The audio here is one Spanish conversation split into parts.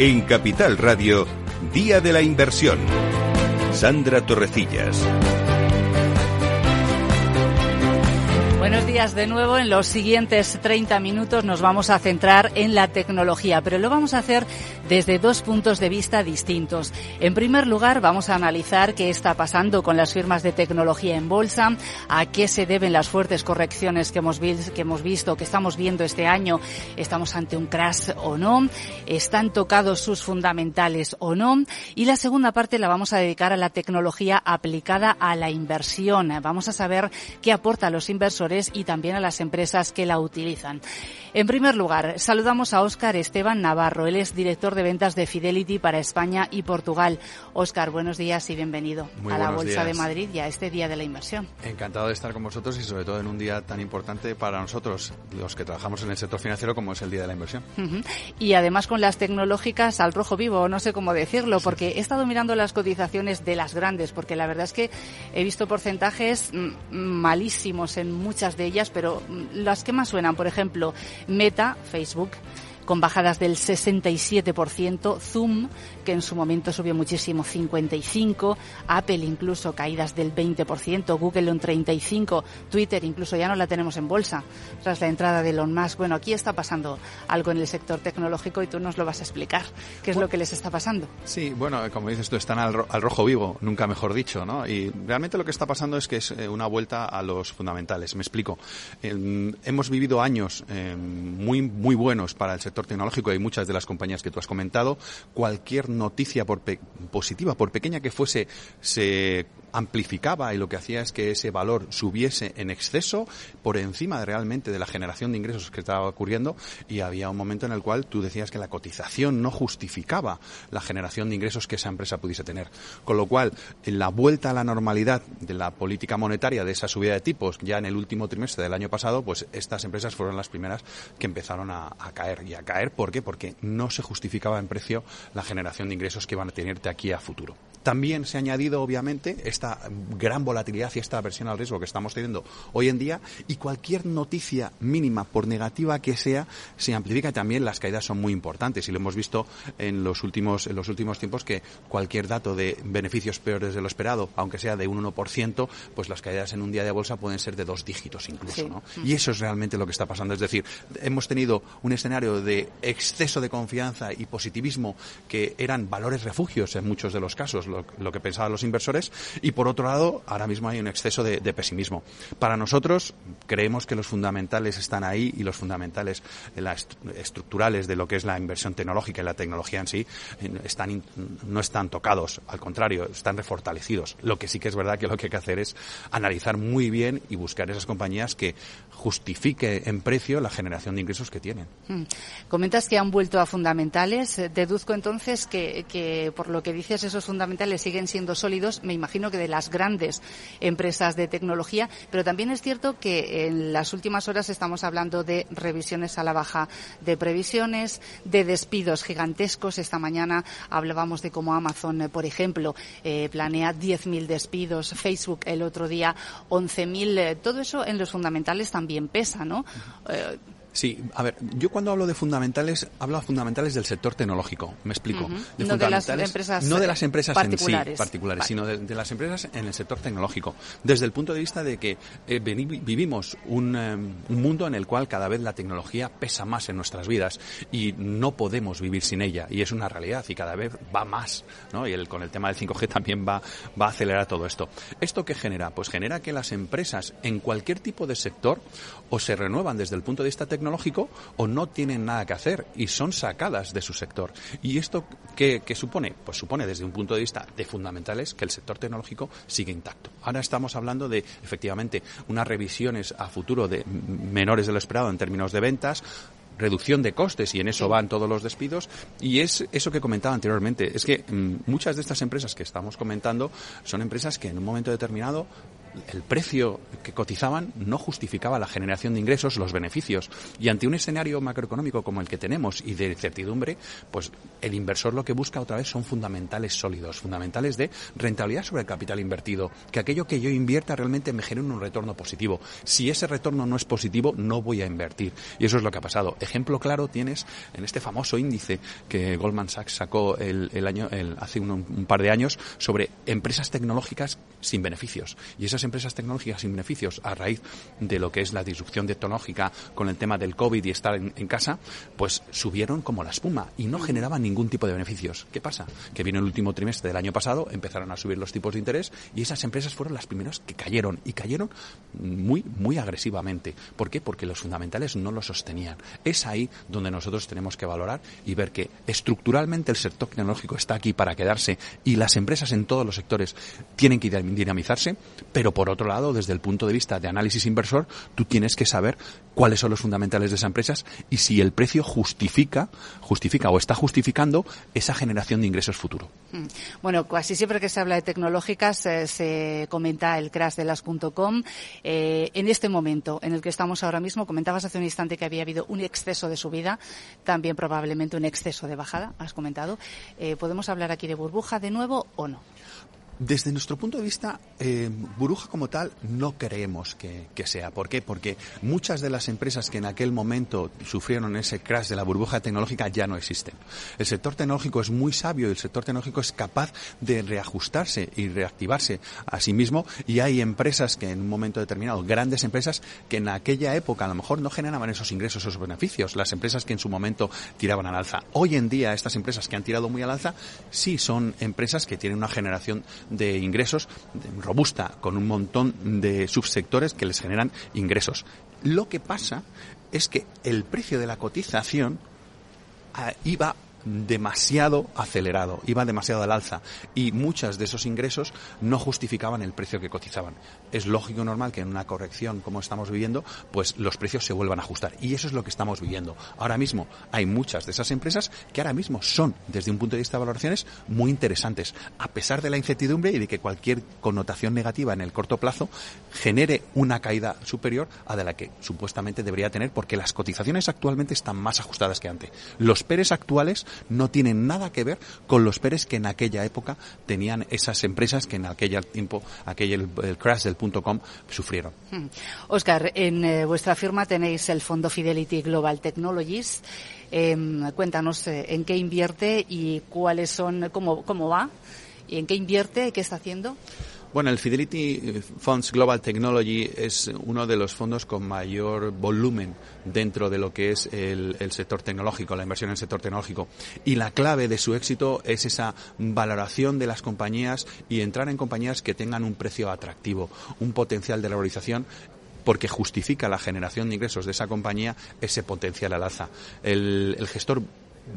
En Capital Radio, Día de la Inversión. Sandra Torrecillas. Buenos días de nuevo. En los siguientes 30 minutos nos vamos a centrar en la tecnología, pero lo vamos a hacer desde dos puntos de vista distintos. En primer lugar, vamos a analizar qué está pasando con las firmas de tecnología en bolsa, a qué se deben las fuertes correcciones que hemos, que hemos visto, que estamos viendo este año. ¿Estamos ante un crash o no? ¿Están tocados sus fundamentales o no? Y la segunda parte la vamos a dedicar a la tecnología aplicada a la inversión. Vamos a saber qué aporta a los inversores y también a las empresas que la utilizan. En primer lugar, saludamos a Óscar Esteban Navarro. Él es director de ventas de Fidelity para España y Portugal. Óscar, buenos días y bienvenido a la Bolsa de Madrid y a este Día de la Inversión. Encantado de estar con vosotros y sobre todo en un día tan importante para nosotros, los que trabajamos en el sector financiero, como es el Día de la Inversión. Y además con las tecnológicas al rojo vivo, no sé cómo decirlo, porque he estado mirando las cotizaciones de las grandes, porque la verdad es que he visto porcentajes mm, malísimos en muchas de ellas, pero mm, las que más suenan, por ejemplo, Meta, Facebook, con bajadas del 67%, Zoom, que en su momento subió muchísimo, 55%, Apple incluso caídas del 20%, Google un 35%, Twitter incluso ya no la tenemos en bolsa tras la entrada de Elon Musk. Bueno, aquí está pasando algo en el sector tecnológico y tú nos lo vas a explicar. ¿Qué es lo que les está pasando? Sí, bueno, como dices tú, están al, rojo vivo, nunca mejor dicho, ¿no? Y realmente lo que está pasando es que es eh, una vuelta a los fundamentales. Me explico. hemos vivido años eh, muy, muy buenos para el sector tecnológico y muchas de las compañías que tú has comentado, cualquier noticia por positiva, por pequeña que fuese, se amplificaba y lo que hacía es que ese valor subiese en exceso por encima de realmente de la generación de ingresos que estaba ocurriendo y había un momento en el cual tú decías que la cotización no justificaba la generación de ingresos que esa empresa pudiese tener. Con lo cual, en la vuelta a la normalidad de la política monetaria de esa subida de tipos ya en el último trimestre del año pasado, pues estas empresas fueron las primeras que empezaron a, caer. ¿Y a caer por qué? Porque no se justificaba en precio la generación de ingresos que iban a tenerte aquí a futuro. También se ha añadido, obviamente, esta gran volatilidad y esta aversión al riesgo que estamos teniendo hoy en día y cualquier noticia mínima, por negativa que sea, se amplifica. También las caídas son muy importantes y lo hemos visto en los últimos, en los últimos tiempos que cualquier dato de beneficios peores de lo esperado, aunque sea de un 1%, pues las caídas en un día de bolsa pueden ser de dos dígitos incluso. ¿no? Y eso es realmente lo que está pasando. Es decir, hemos tenido un escenario de exceso de confianza y positivismo que eran valores refugios en muchos de los casos lo, que pensaban los inversores y por otro lado ahora mismo hay un exceso de, pesimismo. Para nosotros creemos que los fundamentales están ahí y los fundamentales estructurales de lo que es la inversión tecnológica y la tecnología en sí están, no están tocados, al contrario, están refortalecidos. Lo que sí que es verdad que lo que hay que hacer es analizar muy bien y buscar esas compañías que justifique en precio la generación de ingresos que tienen. Hmm. Comentas que han vuelto a fundamentales. Deduzco entonces que, que por lo que dices esos fundamentales siguen siendo sólidos, me imagino que de las grandes empresas de tecnología, pero también es cierto que en las últimas horas estamos hablando de revisiones a la baja de previsiones, de despidos gigantescos. Esta mañana hablábamos de cómo Amazon, eh, por ejemplo, eh, planea 10.000 despidos, Facebook el otro día 11.000. Eh, todo eso en los fundamentales también pesa, ¿no? Sí, a ver, yo cuando hablo de fundamentales, hablo de fundamentales del sector tecnológico, me explico. de no de las empresas No de las empresas particulares, en sí, particulares, sino de, las empresas en el sector tecnológico. Desde el punto de vista de que eh, vivimos un, eh, un, mundo en el cual cada vez la tecnología pesa más en nuestras vidas y no podemos vivir sin ella. Y es una realidad y cada vez va más, ¿no? Y el, con el tema del 5G también va, va a acelerar todo esto. ¿Esto qué genera? Pues genera que las empresas en cualquier tipo de sector o se renuevan desde el punto de vista tecnológico tecnológico o no tienen nada que hacer y son sacadas de su sector. ¿Y esto qué, supone? Pues supone desde un punto de vista de fundamentales que el sector tecnológico sigue intacto. Ahora estamos hablando de efectivamente unas revisiones a futuro de menores de lo esperado en términos de ventas, reducción de costes y en eso van todos los despidos y es eso que comentaba anteriormente es que mm, muchas de estas empresas que estamos comentando son empresas que en un momento determinado el precio que cotizaban no justificaba la generación de ingresos, los beneficios. Y ante un escenario macroeconómico como el que tenemos y de incertidumbre, pues el inversor lo que busca otra vez son fundamentales sólidos, fundamentales de rentabilidad sobre el capital invertido, que aquello que yo invierta realmente me genere un retorno positivo. Si ese retorno no es positivo, no voy a invertir. Y eso es lo que ha pasado. Ejemplo claro tienes en este famoso índice que Goldman Sachs sacó el, año, hace un, un par de años sobre empresas tecnológicas sin beneficios. Y esas empresas tecnológicas sin beneficios a raíz de lo que es la disrupción tecnológica con el tema del COVID y estar en, casa, pues subieron como la espuma y no generaban ningún tipo de beneficios. ¿Qué pasa? Que vino el último trimestre del año pasado, empezaron a subir los tipos de interés y esas empresas fueron las primeras que cayeron y cayeron muy, muy agresivamente. ¿Por qué? Porque los fundamentales no lo sostenían. Es ahí donde nosotros tenemos que valorar y ver que estructuralmente el sector tecnológico está aquí para quedarse y las empresas en todos los sectores tienen que dinamizarse, pero por otro lado, desde el punto de vista de análisis inversor, tú tienes que saber cuáles son los fundamentales de esas empresas y si el precio justifica, justifica o está justificando esa generación de ingresos futuro. Mm. Bueno, casi siempre que se habla de tecnológicas eh, se comenta el crash de las.com. Eh, en este momento en el que estamos ahora mismo, comentabas hace un instante que había habido un exceso de subida, también probablemente un exceso de bajada, has comentado. Eh, ¿Podemos hablar aquí de burbuja de nuevo o no? Desde nuestro punto de vista, eh, burbuja como tal no creemos que, sea. ¿Por qué? Porque muchas de las empresas que en aquel momento sufrieron ese crash de la burbuja tecnológica ya no existen. El sector tecnológico es muy sabio y el sector tecnológico es capaz de reajustarse y reactivarse a sí mismo y hay empresas que en un momento determinado, grandes empresas, que en aquella época a lo mejor no generaban esos ingresos, esos beneficios. Las empresas que en su momento tiraban al alza. Hoy en día estas empresas que han tirado muy al alza sí son empresas que tienen una generación de ingresos robusta, con un montón de subsectores que les generan ingresos. Lo que pasa es que el precio de la cotización ah, iba demasiado acelerado, iba demasiado al alza y muchos de esos ingresos no justificaban el precio que cotizaban. Es lógico y normal que en una corrección como estamos viviendo, pues los precios se vuelvan a ajustar y eso es lo que estamos viviendo. Ahora mismo hay muchas de esas empresas que ahora mismo son, desde un punto de vista de valoraciones, muy interesantes, a pesar de la incertidumbre y de que cualquier connotación negativa en el corto plazo genere una caída superior a de la que supuestamente debería tener porque las cotizaciones actualmente están más ajustadas que antes. Los PERES actuales no tienen nada que ver con los PERES que en aquella época tenían esas empresas que en aquel tiempo, aquel el crash del punto com sufrieron. Oscar, hmm. en eh, vuestra firma tenéis el fondo Fidelity Global Technologies. Em, cuéntanos eh, en qué invierte y cuáles son, cómo, cómo va y en qué invierte qué está haciendo. Bueno, el Fidelity Funds Global Technology es uno de los fondos con mayor volumen dentro de lo que es el, sector tecnológico, la inversión en el sector tecnológico. Y la clave de su éxito es esa valoración de las compañías y entrar en compañías que tengan un precio atractivo, un potencial de valorización porque justifica la generación de ingresos de esa compañía ese potencial al alza. El, el gestor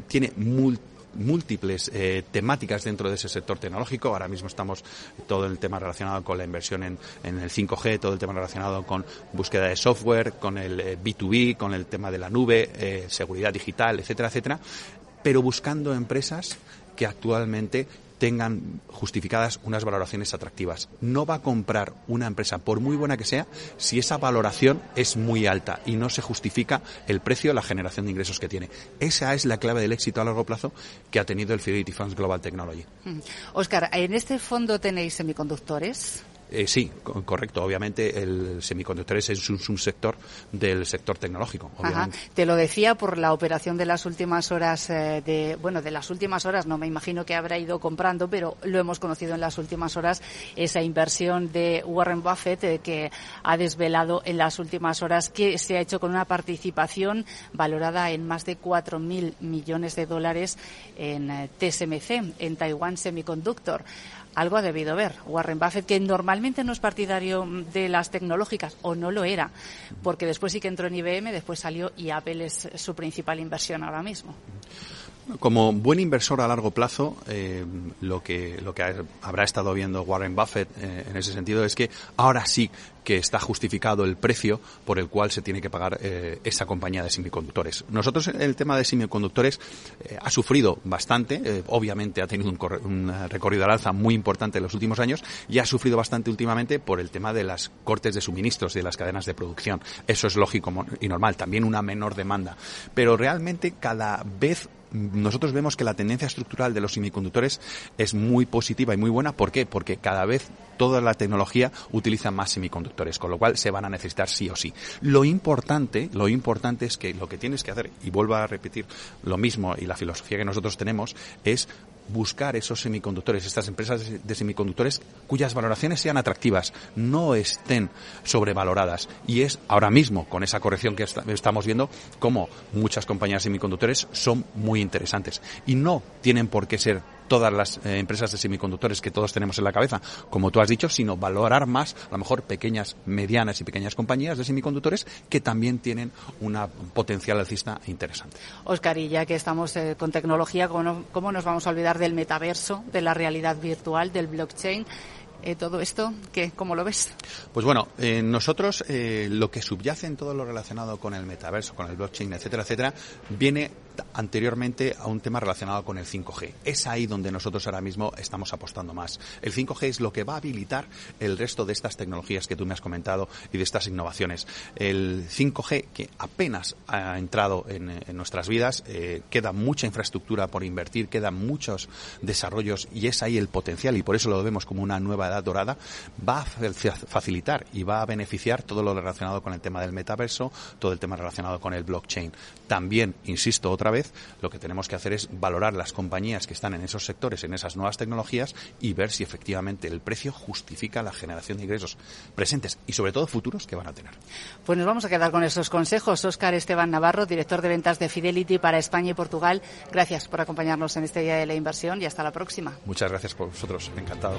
tiene múltiples eh, temáticas dentro de ese sector tecnológico. Ahora mismo estamos todo el tema relacionado con la inversión en, el 5G, todo el tema relacionado con búsqueda de software, con el B2B, eh, con el tema de la nube, eh, seguridad digital, etcétera, etcétera. Pero buscando empresas que actualmente tengan justificadas unas valoraciones atractivas. No va a comprar una empresa, por muy buena que sea, si esa valoración es muy alta y no se justifica el precio la generación de ingresos que tiene. Esa es la clave del éxito a largo plazo que ha tenido el Fidelity Funds Global Technology. Oscar, mm. ¿en este fondo tenéis semiconductores? Eh, sí, correcto. Obviamente el semiconductores es un sector del sector tecnológico. Te lo decía por la operación de las últimas horas eh, de, bueno, de las últimas horas, no me imagino que habrá ido comprando, pero lo hemos conocido en las últimas horas, esa inversión de Warren Buffett eh, que ha desvelado en las últimas horas que se ha hecho con una participación valorada en más de 4.000 millones de dólares en TSMC, en Taiwan Semiconductor algo ha debido ver. Warren Buffett, que normalmente no es partidario de las tecnológicas, o no lo era, porque después sí que entró en IBM, después salió y Apple es su principal inversión ahora mismo. Como buen inversor a largo plazo, eh, lo que lo que habrá estado viendo Warren Buffett eh, en ese sentido es que ahora sí que está justificado el precio por el cual se tiene que pagar eh, esa compañía de semiconductores. Nosotros el tema de semiconductores ha sufrido bastante, obviamente ha tenido un, un, recorrido al alza muy importante en los últimos años y ha sufrido bastante últimamente por el tema de las cortes de suministros de las cadenas de producción. Eso es lógico y normal, también una menor demanda. Pero realmente cada vez nosotros vemos que la tendencia estructural de los semiconductores es muy positiva y muy buena. ¿Por qué? Porque cada vez toda la tecnología utiliza más semiconductores, con lo cual se van a necesitar sí o sí. Lo importante, lo importante es que lo que tienes que hacer, y vuelvo a repetir lo mismo y la filosofía que nosotros tenemos, es buscar esos semiconductores, estas empresas de semiconductores cuyas valoraciones sean atractivas, no estén sobrevaloradas. Y es ahora mismo, con esa corrección que estamos viendo, como muchas compañías de semiconductores son muy interesantes. Y no tienen por qué ser todas las eh, empresas de semiconductores que todos tenemos en la cabeza, como tú has dicho, sino valorar más, a lo mejor, pequeñas, medianas y pequeñas compañías de semiconductores que también tienen una potencial alcista interesante. Oscar, y ya que estamos eh, con tecnología, ¿cómo nos vamos a olvidar del metaverso, de la realidad virtual, del blockchain? Eh, todo esto? ¿qué, ¿Cómo lo ves? Pues bueno, eh, nosotros eh, lo que subyace en todo lo relacionado con el metaverso, con el blockchain, etcétera, etcétera, viene anteriormente a un tema relacionado con el 5G. Es ahí donde nosotros ahora mismo estamos apostando más. El 5G es lo que va a habilitar el resto de estas tecnologías que tú me has comentado y de estas innovaciones. El 5G, que apenas ha entrado en, nuestras vidas, queda mucha infraestructura por invertir, quedan muchos desarrollos y es ahí el potencial y por eso lo vemos como una nueva dorada va a facilitar y va a beneficiar todo lo relacionado con el tema del metaverso, todo el tema relacionado con el blockchain. También, insisto otra vez, lo que tenemos que hacer es valorar las compañías que están en esos sectores, en esas nuevas tecnologías y ver si efectivamente el precio justifica la generación de ingresos presentes y sobre todo futuros que van a tener. Pues nos vamos a quedar con esos consejos. Óscar Esteban Navarro, director de ventas de Fidelity para España y Portugal. Gracias por acompañarnos en este día de la inversión y hasta la próxima. Muchas gracias por vosotros. Encantado.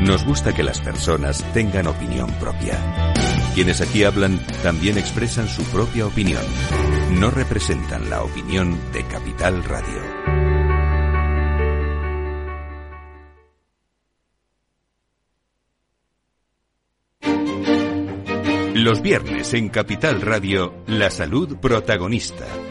Nos gusta que las personas tengan opinión propia. Quienes aquí hablan también expresan su propia opinión. No representan la opinión de Capital Radio. Los viernes en Capital Radio, la salud protagonista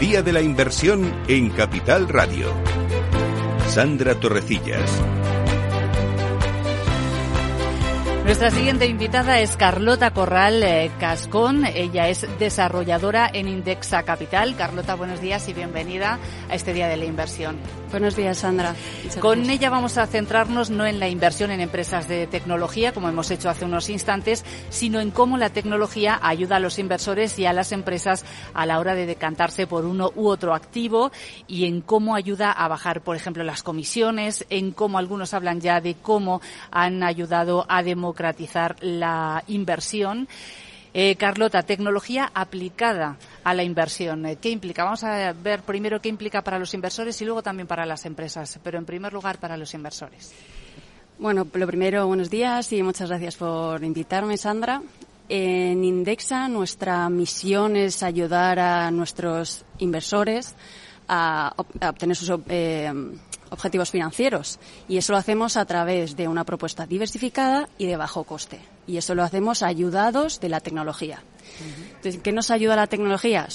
Día de la Inversión en Capital Radio. Sandra Torrecillas. Nuestra siguiente invitada es Carlota Corral eh, Cascón. Ella es desarrolladora en Indexa Capital. Carlota, buenos días y bienvenida a este Día de la Inversión. Buenos días, Sandra. Con ella vamos a centrarnos no en la inversión en empresas de tecnología, como hemos hecho hace unos instantes, sino en cómo la tecnología ayuda a los inversores y a las empresas a la hora de decantarse por uno u otro activo y en cómo ayuda a bajar, por ejemplo, las comisiones, en cómo algunos hablan ya de cómo han ayudado a democratizar la inversión. Eh, Carlota, tecnología aplicada a la inversión. Eh, ¿Qué implica? Vamos a ver primero qué implica para los inversores y luego también para las empresas, pero en primer lugar para los inversores. Bueno, lo primero, buenos días y muchas gracias por invitarme, Sandra. En Indexa nuestra misión es ayudar a nuestros inversores a, obtener sus eh, objetivos financieros y eso lo hacemos a través de una propuesta diversificada y de bajo coste y eso lo hacemos ayudados de la tecnología. Entonces, ¿Qué nos ayuda la tecnología?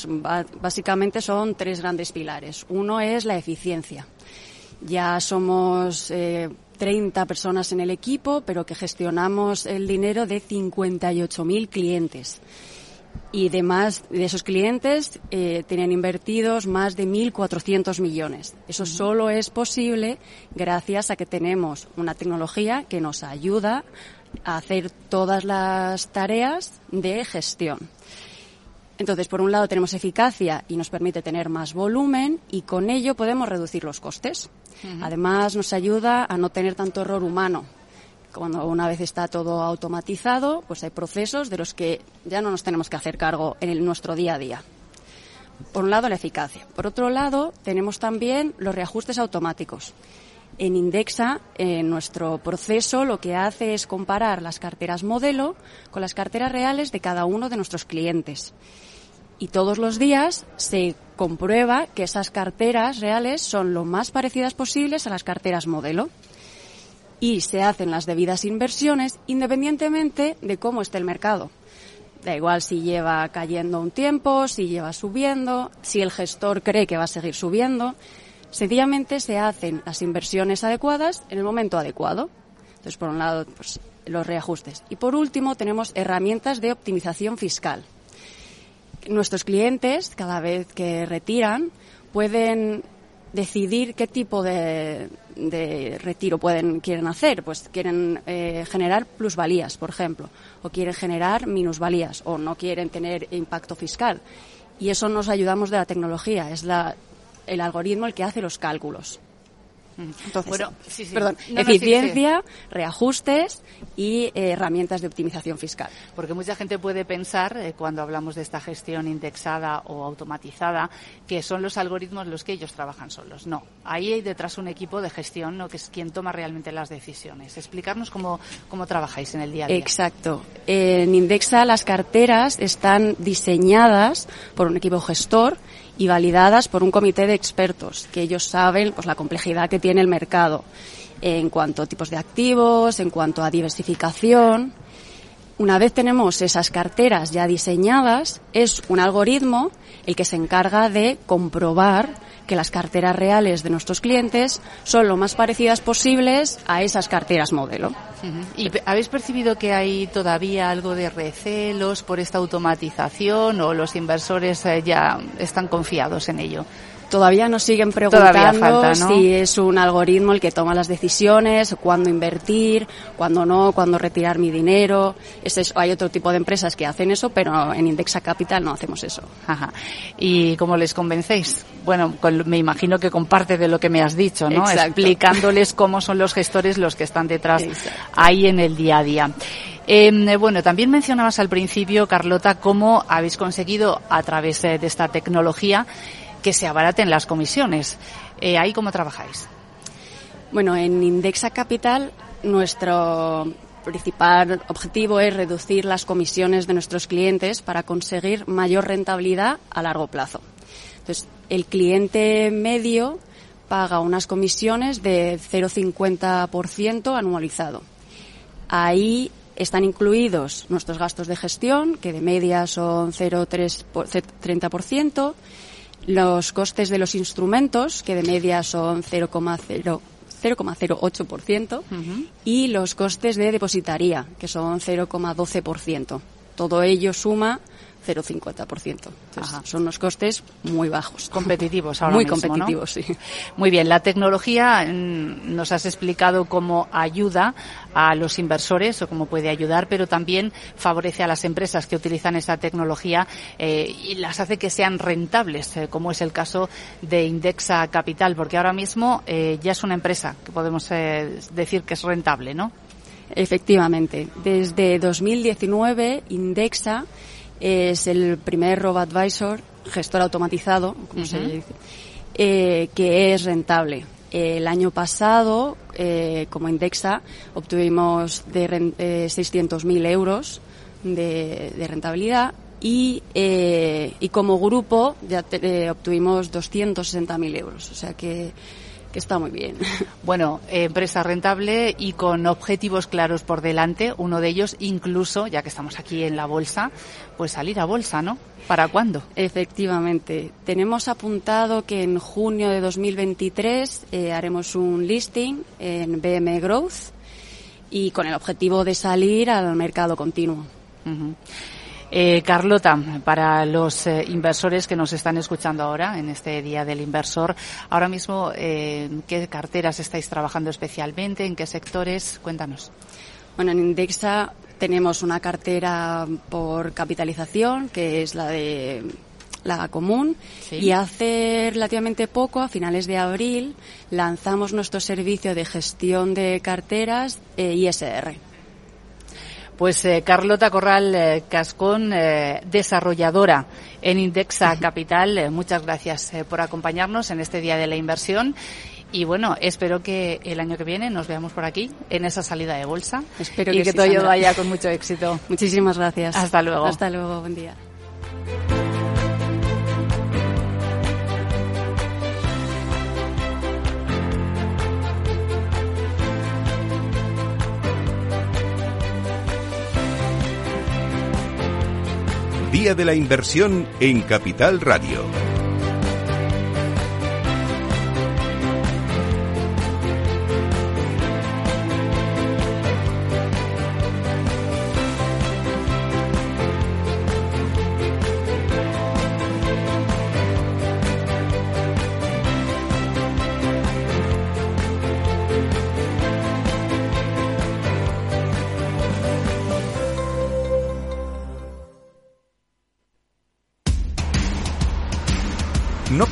Básicamente son tres grandes pilares. Uno es la eficiencia. Ya somos eh, 30 personas en el equipo, pero que gestionamos el dinero de 58.000 clientes. Y además de esos clientes eh, tienen invertidos más de 1.400 millones. Eso solo es posible gracias a que tenemos una tecnología que nos ayuda a hacer todas las tareas de gestión. Entonces, por un lado tenemos eficacia y nos permite tener más volumen y con ello podemos reducir los costes. Además, nos ayuda a no tener tanto error humano. Cuando una vez está todo automatizado, pues hay procesos de los que ya no nos tenemos que hacer cargo en nuestro día a día. Por un lado, la eficacia. Por otro lado, tenemos también los reajustes automáticos. En Indexa, en nuestro proceso, lo que hace es comparar las carteras modelo con las carteras reales de cada uno de nuestros clientes. Y todos los días se comprueba que esas carteras reales son lo más parecidas posibles a las carteras modelo. Y se hacen las debidas inversiones independientemente de cómo esté el mercado. Da igual si lleva cayendo un tiempo, si lleva subiendo, si el gestor cree que va a seguir subiendo. Sencillamente se hacen las inversiones adecuadas en el momento adecuado. Entonces, por un lado, pues, los reajustes. Y por último, tenemos herramientas de optimización fiscal. Nuestros clientes, cada vez que retiran, pueden decidir qué tipo de, retiro pueden quieren hacer. Pues quieren eh, generar plusvalías, por ejemplo, o quieren generar minusvalías, o no quieren tener impacto fiscal. Y eso nos ayudamos de la tecnología. Es la el algoritmo el que hace los cálculos. Entonces, bueno, perdón, eficiencia, reajustes y eh, herramientas de optimización fiscal. Porque mucha gente puede pensar, eh, cuando hablamos de esta gestión indexada o automatizada, que son los algoritmos los que ellos trabajan solos. No, ahí hay detrás un equipo de gestión ¿no? que es quien toma realmente las decisiones. Explicarnos cómo, cómo trabajáis en el día a día. Exacto. En Indexa las carteras están diseñadas por un equipo gestor y validadas por un comité de expertos, que ellos saben pues, la complejidad que tiene el mercado en cuanto a tipos de activos, en cuanto a diversificación. Una vez tenemos esas carteras ya diseñadas, es un algoritmo el que se encarga de comprobar que las carteras reales de nuestros clientes son lo más parecidas posibles a esas carteras modelo. ¿Y habéis percibido que hay todavía algo de recelos por esta automatización o los inversores eh, ya están confiados en ello? Todavía nos siguen preguntando si es un algoritmo el que toma las decisiones, cuándo invertir, cuándo no, cuándo retirar mi dinero. Es Hay otro tipo de empresas que hacen eso, pero en Indexa Capital no hacemos eso. Ajá. ¿Y cómo les convencéis? Bueno, me imagino que comparte de lo que me has dicho, ¿no? Explicándoles cómo son los gestores los que están detrás ahí en el día a día. Eh, bueno, también mencionabas al principio, Carlota, cómo habéis conseguido a través de esta tecnología que se abaraten las comisiones. Eh, ¿Ahí cómo trabajáis? Bueno, en Indexa Capital nuestro principal objetivo es reducir las comisiones de nuestros clientes para conseguir mayor rentabilidad a largo plazo. Entonces, el cliente medio paga unas comisiones de 0,50% anualizado. Ahí están incluidos nuestros gastos de gestión, que de media son 0,30%, los costes de los instrumentos, que de media son 0,08%, y los costes de depositaría, que son 0,12%. Todo ello suma 0,50%. Son unos costes muy bajos. Competitivos ahora Muy competitivos, sí. Muy bien. La tecnología mm, nos has explicado cómo ayuda a los inversores o cómo puede ayudar, pero también favorece a las empresas que utilizan esa tecnología eh, y las hace que sean rentables, eh, como es el caso de Indexa Capital, porque ahora mismo eh, ya es una empresa que podemos decir que es rentable, ¿no? Efectivamente. Desde 2019, Indexa es el primer robo-advisor, gestor automatizado, como se dice, eh, que es rentable. El año pasado, eh, como Indexa, obtuvimos de eh, 600.000 euros de, rentabilidad y, eh, y como grupo ya obtuvimos 260.000 euros. O sea que que está muy bien. Bueno, empresa rentable y con objetivos claros por delante, uno de ellos incluso, ya que estamos aquí en la bolsa, pues salir a bolsa, ¿no? ¿Para cuándo? Efectivamente. Tenemos apuntado que en junio de 2023 eh, haremos un listing en BM Growth y con el objetivo de salir al mercado continuo. Eh, Carlota, para los eh, inversores que nos están escuchando ahora, en este Día del Inversor, ahora mismo, eh, ¿qué carteras estáis trabajando especialmente? ¿En qué sectores? Cuéntanos. Bueno, en Indexa tenemos una cartera por capitalización, que es la de la común y hace relativamente poco, a finales de abril, lanzamos nuestro servicio de gestión de carteras ISR. Pues eh, Carlota Corral eh, Cascón, eh, desarrolladora en Indexa Capital, muchas gracias por acompañarnos en este Día de la Inversión. Y bueno, espero que el año que viene nos veamos por aquí, en esa salida de bolsa. Espero y que, todo vaya con mucho éxito. Muchísimas gracias. Hasta luego. Hasta luego, buen día. Día de la Inversión en Capital Radio.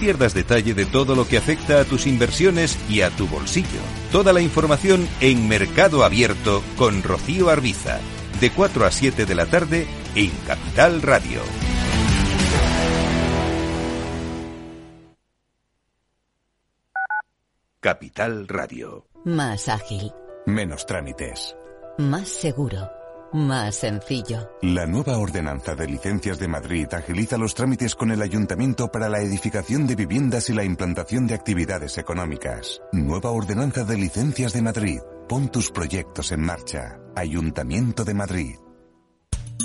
Pierdas detalle de todo lo que afecta a tus inversiones y a tu bolsillo. Toda la información en Mercado Abierto con Rocío Arbiza, de 4 a 7 de la tarde en Capital Radio. Capital Radio. Más ágil. Menos trámites. Más seguro. Más sencillo. La nueva ordenanza de licencias de Madrid agiliza los trámites con el ayuntamiento para la edificación de viviendas y la implantación de actividades económicas. Nueva ordenanza de licencias de Madrid. Pon tus proyectos en marcha. Ayuntamiento de Madrid.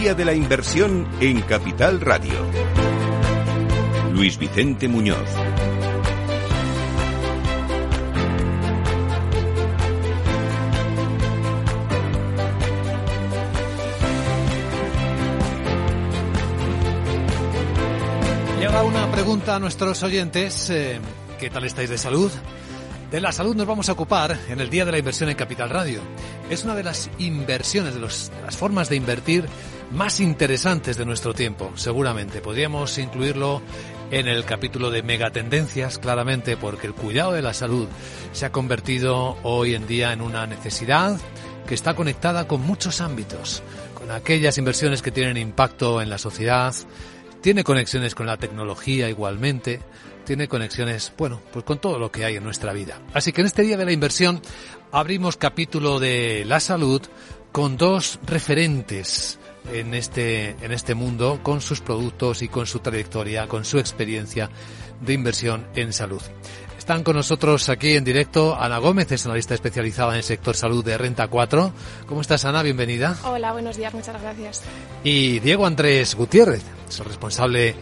Día de la Inversión en Capital Radio. Luis Vicente Muñoz. Llega una pregunta a nuestros oyentes. eh, ¿Qué tal estáis de salud? De la salud nos vamos a ocupar en el Día de la Inversión en Capital Radio. Es una de las inversiones, de, las formas de invertir más interesantes de nuestro tiempo, seguramente. Podríamos incluirlo en el capítulo de megatendencias, claramente, porque el cuidado de la salud se ha convertido hoy en día en una necesidad que está conectada con muchos ámbitos, con aquellas inversiones que tienen impacto en la sociedad, tiene conexiones con la tecnología igualmente, tiene conexiones, bueno, pues con todo lo que hay en nuestra vida. Así que en este día de la inversión abrimos capítulo de la salud con dos referentes en este, en este mundo, con sus productos y con su trayectoria, con su experiencia de inversión en salud. Están con nosotros aquí en directo Ana Gómez, es analista especializada en el sector salud de Renta 4. ¿Cómo estás, Ana? Bienvenida. Hola, buenos días, muchas gracias. Y Diego Andrés Gutiérrez, es el responsable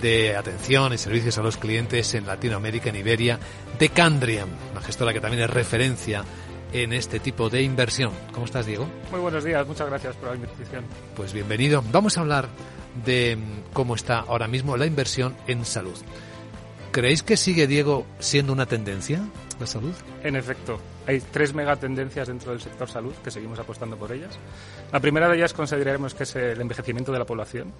de atención y servicios a los clientes en Latinoamérica, en Iberia, de Candriam, una gestora que también es referencia en este tipo de inversión. ¿Cómo estás, Diego? Muy buenos días, muchas gracias por la invitación. Pues bienvenido. Vamos a hablar de cómo está ahora mismo la inversión en salud. ¿Creéis que sigue, Diego, siendo una tendencia la salud? En efecto, hay tres megatendencias dentro del sector salud que seguimos apostando por ellas. La primera de ellas consideraremos que es el envejecimiento de la población.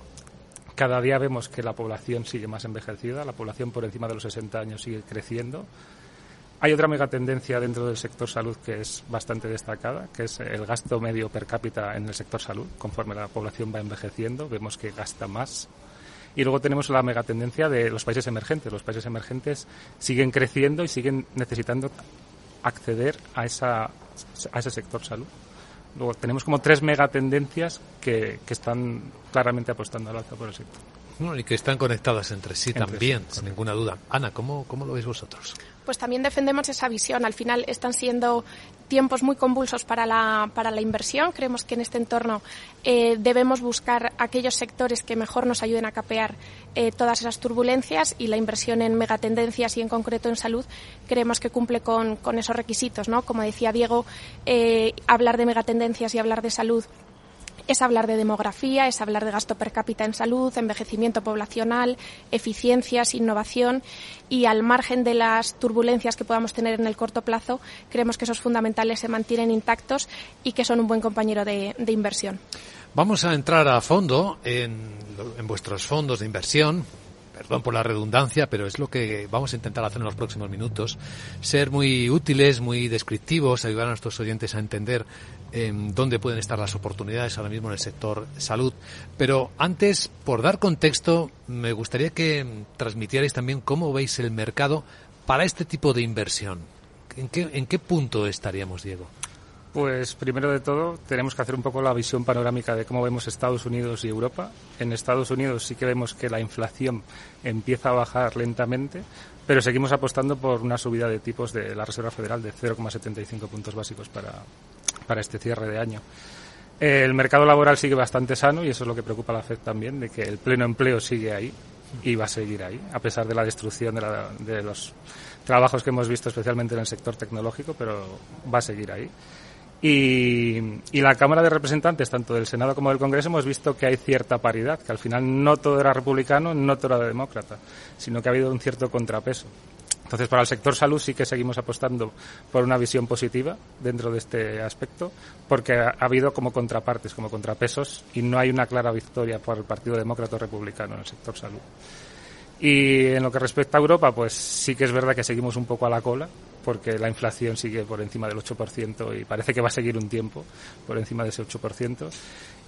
Cada día vemos que la población sigue más envejecida, la población por encima de los 60 años sigue creciendo. Hay otra megatendencia dentro del sector salud que es bastante destacada, que es el gasto medio per cápita en el sector salud. Conforme la población va envejeciendo, vemos que gasta más. Y luego tenemos la megatendencia de los países emergentes. Los países emergentes siguen creciendo y siguen necesitando acceder a, a ese sector salud. Luego tenemos como tres megatendencias que, que están claramente apostando al alza por el sector. Bueno, y que están conectadas entre sí Entre también, sí, sin ninguna duda. Ana, ¿cómo, ¿cómo lo veis vosotros? Pues también defendemos esa visión. Al final están siendo tiempos muy convulsos para la, para la inversión. Creemos que en este entorno eh, debemos buscar aquellos sectores que mejor nos ayuden a capear eh, todas esas turbulencias y la inversión en megatendencias y en concreto en salud creemos que cumple con, con esos requisitos. ¿no? Como decía Diego, eh, hablar de megatendencias y hablar de salud es hablar de demografía, es hablar de gasto per cápita en salud, envejecimiento poblacional, eficiencias, innovación y al margen de las turbulencias que podamos tener en el corto plazo, creemos que esos fundamentales se mantienen intactos y que son un buen compañero de, inversión. Vamos a entrar a fondo en vuestros fondos de inversión. Perdón por la redundancia, pero es lo que vamos a intentar hacer en los próximos minutos. Ser muy útiles, muy descriptivos, ayudar a nuestros oyentes a entender em, dónde pueden estar las oportunidades ahora mismo en el sector salud. Pero antes, por dar contexto, me gustaría que em, transmitierais también cómo veis el mercado para este tipo de inversión. ¿En qué, en qué punto estaríamos, Diego? Pues primero de todo tenemos que hacer un poco la visión panorámica de cómo vemos Estados Unidos y Europa. En Estados Unidos sí que vemos que la inflación empieza a bajar lentamente, pero seguimos apostando por una subida de tipos de la Reserva Federal de 0,75 puntos básicos para, para este cierre de año. El mercado laboral sigue bastante sano y eso es lo que preocupa a la FED también, de que el pleno empleo sigue ahí. y va a seguir ahí, a pesar de la destrucción de, los trabajos que hemos visto, especialmente en el sector tecnológico, pero va a seguir ahí. Y, y, la Cámara de Representantes, tanto del Senado como del Congreso, hemos visto que hay cierta paridad, que al final no todo era republicano, no todo era demócrata, sino que ha habido un cierto contrapeso. Entonces, para el sector salud sí que seguimos apostando por una visión positiva dentro de este aspecto, porque ha, habido como contrapartes, como contrapesos, y no hay una clara victoria por el Partido Demócrata o Republicano en el sector salud. Y en lo que respecta a Europa, pues sí que es verdad que seguimos un poco a la cola, porque la inflación sigue por encima del 8% y parece que va a seguir un tiempo por encima de ese 8%.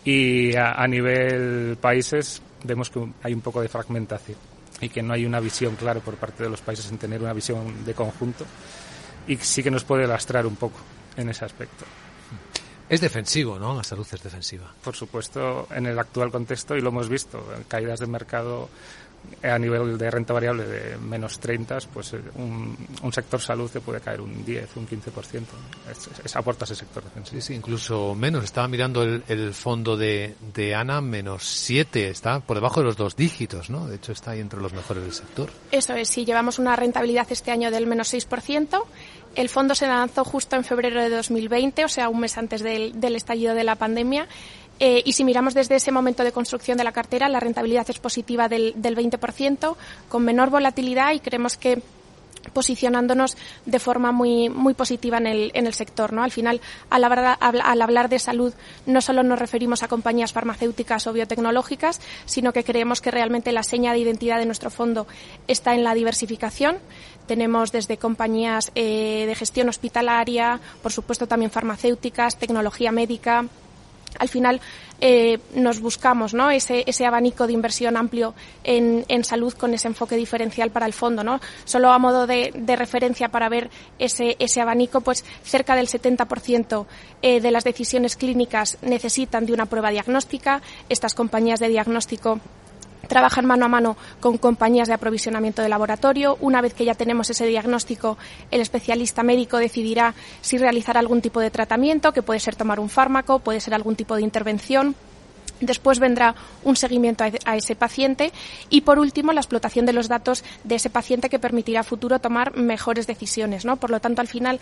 Y a, a nivel países vemos que hay un poco de fragmentación y que no hay una visión clara por parte de los países en tener una visión de conjunto y sí que nos puede lastrar un poco en ese aspecto. Es defensivo, ¿no? La salud es defensiva. Por supuesto, en el actual contexto, y lo hemos visto, caídas de mercado a nivel de renta variable de menos 30, pues eh, un, sector salud te puede caer un 10, un 15%. Es, es, aporta ese sector defensivo. Sí, sí, incluso menos. Estaba mirando el, fondo de, de, ANA, menos 7, está por debajo de los dos dígitos, ¿no? De hecho, está ahí entre los mejores del sector. Eso es, sí, llevamos una rentabilidad este año del menos 6%. El fondo se lanzó justo en febrero de 2020, o sea, un mes antes del, del estallido de la pandemia eh, y si miramos desde ese momento de construcción de la cartera, la rentabilidad es positiva del, del 20%, con menor volatilidad y creemos que posicionándonos de forma muy, muy positiva en el, en el sector. ¿no? Al final, al hablar, al hablar de salud, no solo nos referimos a compañías farmacéuticas o biotecnológicas, sino que creemos que realmente la seña de identidad de nuestro fondo está en la diversificación. Tenemos desde compañías eh, de gestión hospitalaria, por supuesto también farmacéuticas, tecnología médica, al final eh, nos buscamos ¿no? ese, abanico de inversión amplio en, salud con ese enfoque diferencial para el fondo. ¿no? Solo a modo de, referencia para ver ese, ese, abanico, pues cerca del 70% eh, de las decisiones clínicas necesitan de una prueba diagnóstica. Estas compañías de diagnóstico trabajan mano a mano con compañías de aprovisionamiento de laboratorio. Una vez que ya tenemos ese diagnóstico, el especialista médico decidirá si realizar algún tipo de tratamiento, que puede ser tomar un fármaco, puede ser algún tipo de intervención. Después vendrá un seguimiento a ese paciente y, por último, la explotación de los datos de ese paciente que permitirá a futuro tomar mejores decisiones. ¿no? Por lo tanto, al final,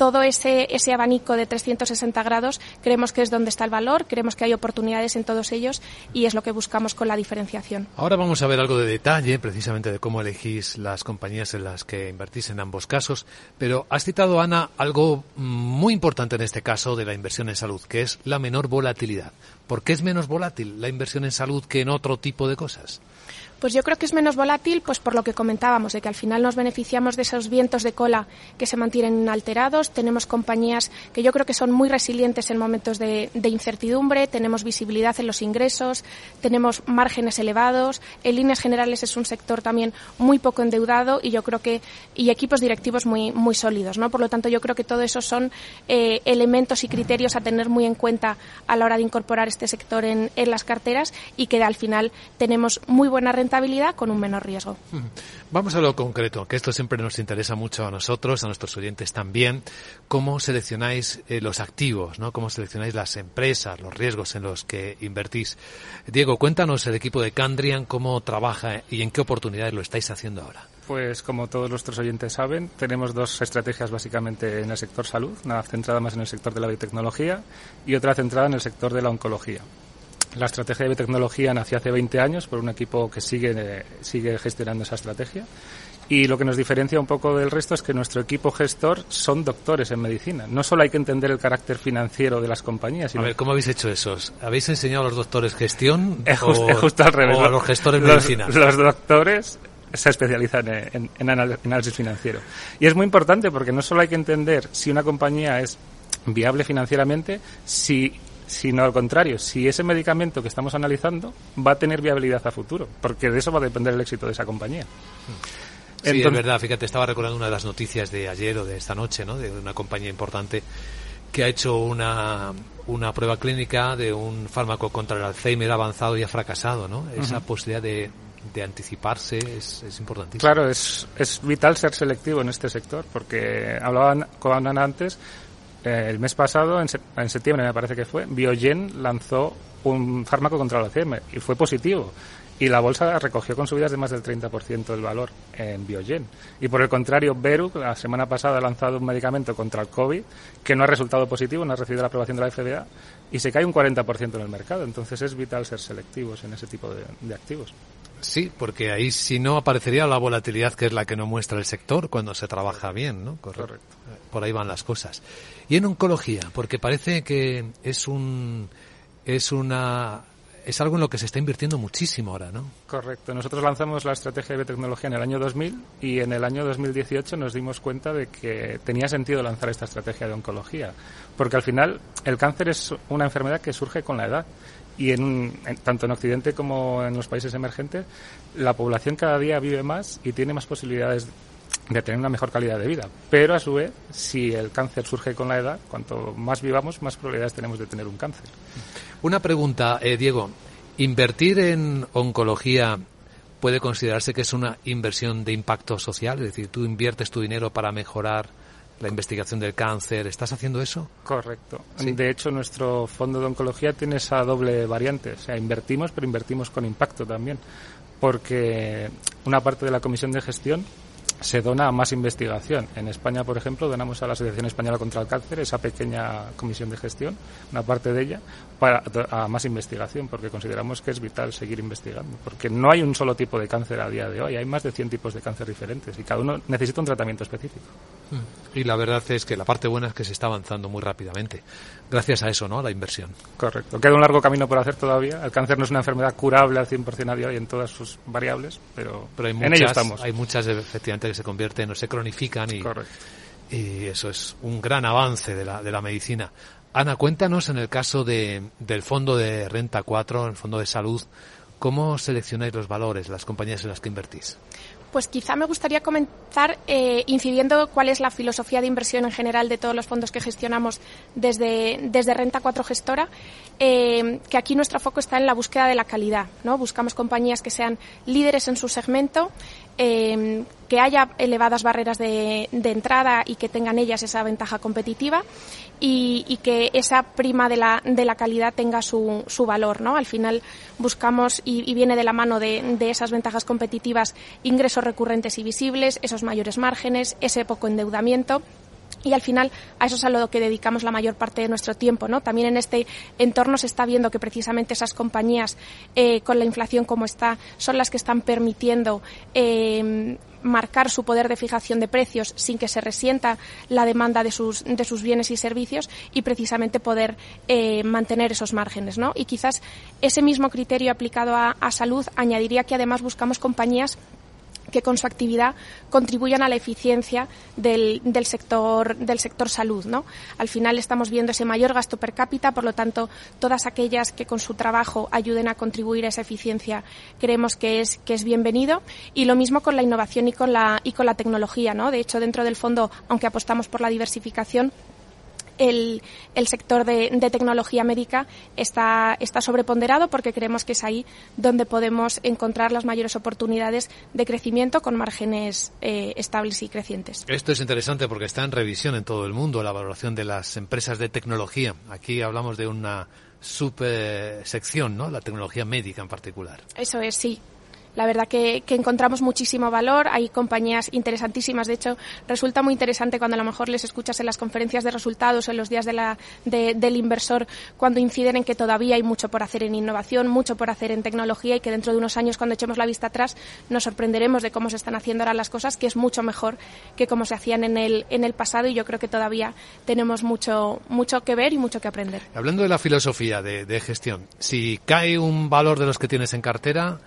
todo ese, ese abanico de 360 grados creemos que es donde está el valor, creemos que hay oportunidades en todos ellos y es lo que buscamos con la diferenciación. Ahora vamos a ver algo de detalle precisamente de cómo elegís las compañías en las que invertís en ambos casos, pero has citado, Ana, algo muy importante en este caso de la inversión en salud, que es la menor volatilidad. ¿Por qué es menos volátil la inversión en salud que en otro tipo de cosas? Pues yo creo que es menos volátil, pues por lo que comentábamos, de que al final nos beneficiamos de esos vientos de cola que se mantienen inalterados. Tenemos compañías que yo creo que son muy resilientes en momentos de, incertidumbre, tenemos visibilidad en los ingresos, tenemos márgenes elevados. En líneas generales es un sector también muy poco endeudado y yo creo que y equipos directivos muy muy sólidos, ¿no? Por lo tanto, yo creo que todo eso son eh, elementos y criterios a tener muy en cuenta a la hora de incorporar este sector en, en las carteras y que al final tenemos muy buena renta rentabilidad con un menor riesgo. Vamos a lo concreto, que esto siempre nos interesa mucho a nosotros, a nuestros oyentes también. ¿Cómo seleccionáis eh, los activos? ¿no? ¿Cómo seleccionáis las empresas, los riesgos en los que invertís? Diego, cuéntanos el equipo de Candrian, cómo trabaja y en qué oportunidades lo estáis haciendo ahora. Pues como todos nuestros oyentes saben, tenemos dos estrategias básicamente en el sector salud, una centrada más en el sector de la biotecnología y otra centrada en el sector de la oncología. La estrategia de biotecnología nació hace 20 años por un equipo que sigue, sigue gestionando esa estrategia. Y lo que nos diferencia un poco del resto es que nuestro equipo gestor son doctores en medicina. No solo hay que entender el carácter financiero de las compañías. Sino... A ver, ¿cómo habéis hecho eso? ¿Habéis enseñado a los doctores gestión? Es, justo, al revés. O a los gestores medicina? Los doctores se especializan en, en, análisis financiero. Y es muy importante porque no solo hay que entender si una compañía es viable financieramente, si sino al contrario, si ese medicamento que estamos analizando va a tener viabilidad a futuro, porque de eso va a depender el éxito de esa compañía. Sí, es verdad, fíjate, estaba recordando una de las noticias de ayer o de esta noche, ¿no? De una compañía importante que ha hecho una, una prueba clínica de un fármaco contra el Alzheimer avanzado y ha fracasado, ¿no? Esa posibilidad de, de anticiparse es, es importantísimo. Claro, es, es vital ser selectivo en este sector, porque hablaban con antes eh, el mes pasado, en, septiembre me parece que fue, Biogen lanzó un fármaco contra el Alzheimer y fue positivo. y la bolsa recogió con subidas de más del 30% del valor en Biogen. Y por el contrario, Beru, la semana pasada ha lanzado un medicamento contra el COVID que no ha resultado positivo, no ha recibido la aprobación de la FDA y se cae un 40% en el mercado. Entonces es vital ser selectivos en ese tipo de, activos. Sí, porque ahí si no aparecería la volatilidad que es la que no muestra el sector cuando se trabaja bien, ¿no? Correcto. Por ahí van las cosas. Y en oncología, porque parece que es un es una es algo en lo que se está invirtiendo muchísimo ahora, ¿no? Correcto. Nosotros lanzamos la estrategia de biotecnología en el año 2000 y en el año 2018 nos dimos cuenta de que tenía sentido lanzar esta estrategia de oncología, porque al final el cáncer es una enfermedad que surge con la edad y en, tanto en Occidente como en los países emergentes la población cada día vive más y tiene más posibilidades de tener una mejor calidad de vida. Pero a su vez, si el cáncer surge con la edad, cuanto más vivamos, más probabilidades tenemos de tener un cáncer. Una pregunta, eh, Diego. ¿Invertir en oncología puede considerarse que es una inversión de impacto social? Es decir, tú inviertes tu dinero para mejorar la investigación del cáncer. ¿Estás haciendo eso? Correcto. De hecho, nuestro fondo de oncología tiene esa doble variante. O sea, invertimos, pero invertimos con impacto también. Porque una parte de la comisión de gestión se dona a más investigación. En España, por ejemplo, donamos a la Asociación Española contra el Cáncer esa pequeña comisión de gestión, una parte de ella, para a más investigación, porque consideramos que es vital seguir investigando, porque no hay un solo tipo de cáncer a día de hoy, hay más de 100 tipos de cáncer diferentes y cada uno necesita un tratamiento específico. Mm. Y la verdad es que la parte buena es que se está avanzando muy rápidamente, gracias a eso, ¿no? A la inversión. Correcto. Queda un largo camino por hacer todavía. El cáncer no es una enfermedad curable al 100% a día de hoy en todas sus variables, pero, pero hay en ello estamos. Hay muchas, efectivamente, que se convierten o se cronifican y, y eso es un gran avance de la, de la medicina. Ana, cuéntanos en el caso de, del fondo de renta 4, el fondo de salud, ¿cómo seleccionáis los valores, las compañías en las que invertís? Pues quizá me gustaría comenzar eh, incidiendo cuál es la filosofía de inversión en general de todos los fondos que gestionamos desde, desde Renta 4 Gestora, eh, que aquí nuestro foco está en la búsqueda de la calidad. ¿no? Buscamos compañías que sean líderes en su segmento, eh, que haya elevadas barreras de, entrada y que tengan ellas esa ventaja competitiva y, que esa prima de la, de la calidad tenga su, su valor. ¿no? Al final buscamos y, viene de la mano de, de, esas ventajas competitivas ingresos recurrentes y visibles, esos mayores márgenes, ese poco endeudamiento y al final a eso es a lo que dedicamos la mayor parte de nuestro tiempo. ¿no? También en este entorno se está viendo que precisamente esas compañías, eh, con la inflación como está, son las que están permitiendo eh, marcar su poder de fijación de precios sin que se resienta la demanda de sus, de sus bienes y servicios y precisamente poder eh, mantener esos márgenes. ¿no? Y quizás ese mismo criterio aplicado a, a salud añadiría que además buscamos compañías que con su actividad contribuyan a la eficiencia del, del, sector, del sector salud. ¿no? Al final estamos viendo ese mayor gasto per cápita, por lo tanto, todas aquellas que con su trabajo ayuden a contribuir a esa eficiencia creemos que es, que es bienvenido. Y lo mismo con la innovación y con la, y con la tecnología. ¿no? De hecho, dentro del fondo, aunque apostamos por la diversificación, el, sector de, tecnología médica está, está sobreponderado porque creemos que es ahí donde podemos encontrar las mayores oportunidades de crecimiento con márgenes eh, estables y crecientes. Esto es interesante porque está en revisión en todo el mundo la valoración de las empresas de tecnología. Aquí hablamos de una subsección, ¿no? La tecnología médica en particular. Eso es, sí. La verdad que, encontramos muchísimo valor. Hay compañías interesantísimas. De hecho, resulta muy interesante cuando a lo mejor les escuchas en las conferencias de resultados o en los días de la, del inversor, cuando inciden en que todavía hay mucho por hacer en innovación, mucho por hacer en tecnología y que dentro de unos años, cuando echemos la vista atrás, nos sorprenderemos de cómo se están haciendo ahora las cosas, que es mucho mejor que cómo se hacían en el, en el pasado y yo creo que todavía tenemos mucho, mucho que ver y mucho que aprender. Hablando de la filosofía de, de gestión, si cae un valor de los que tienes en cartera,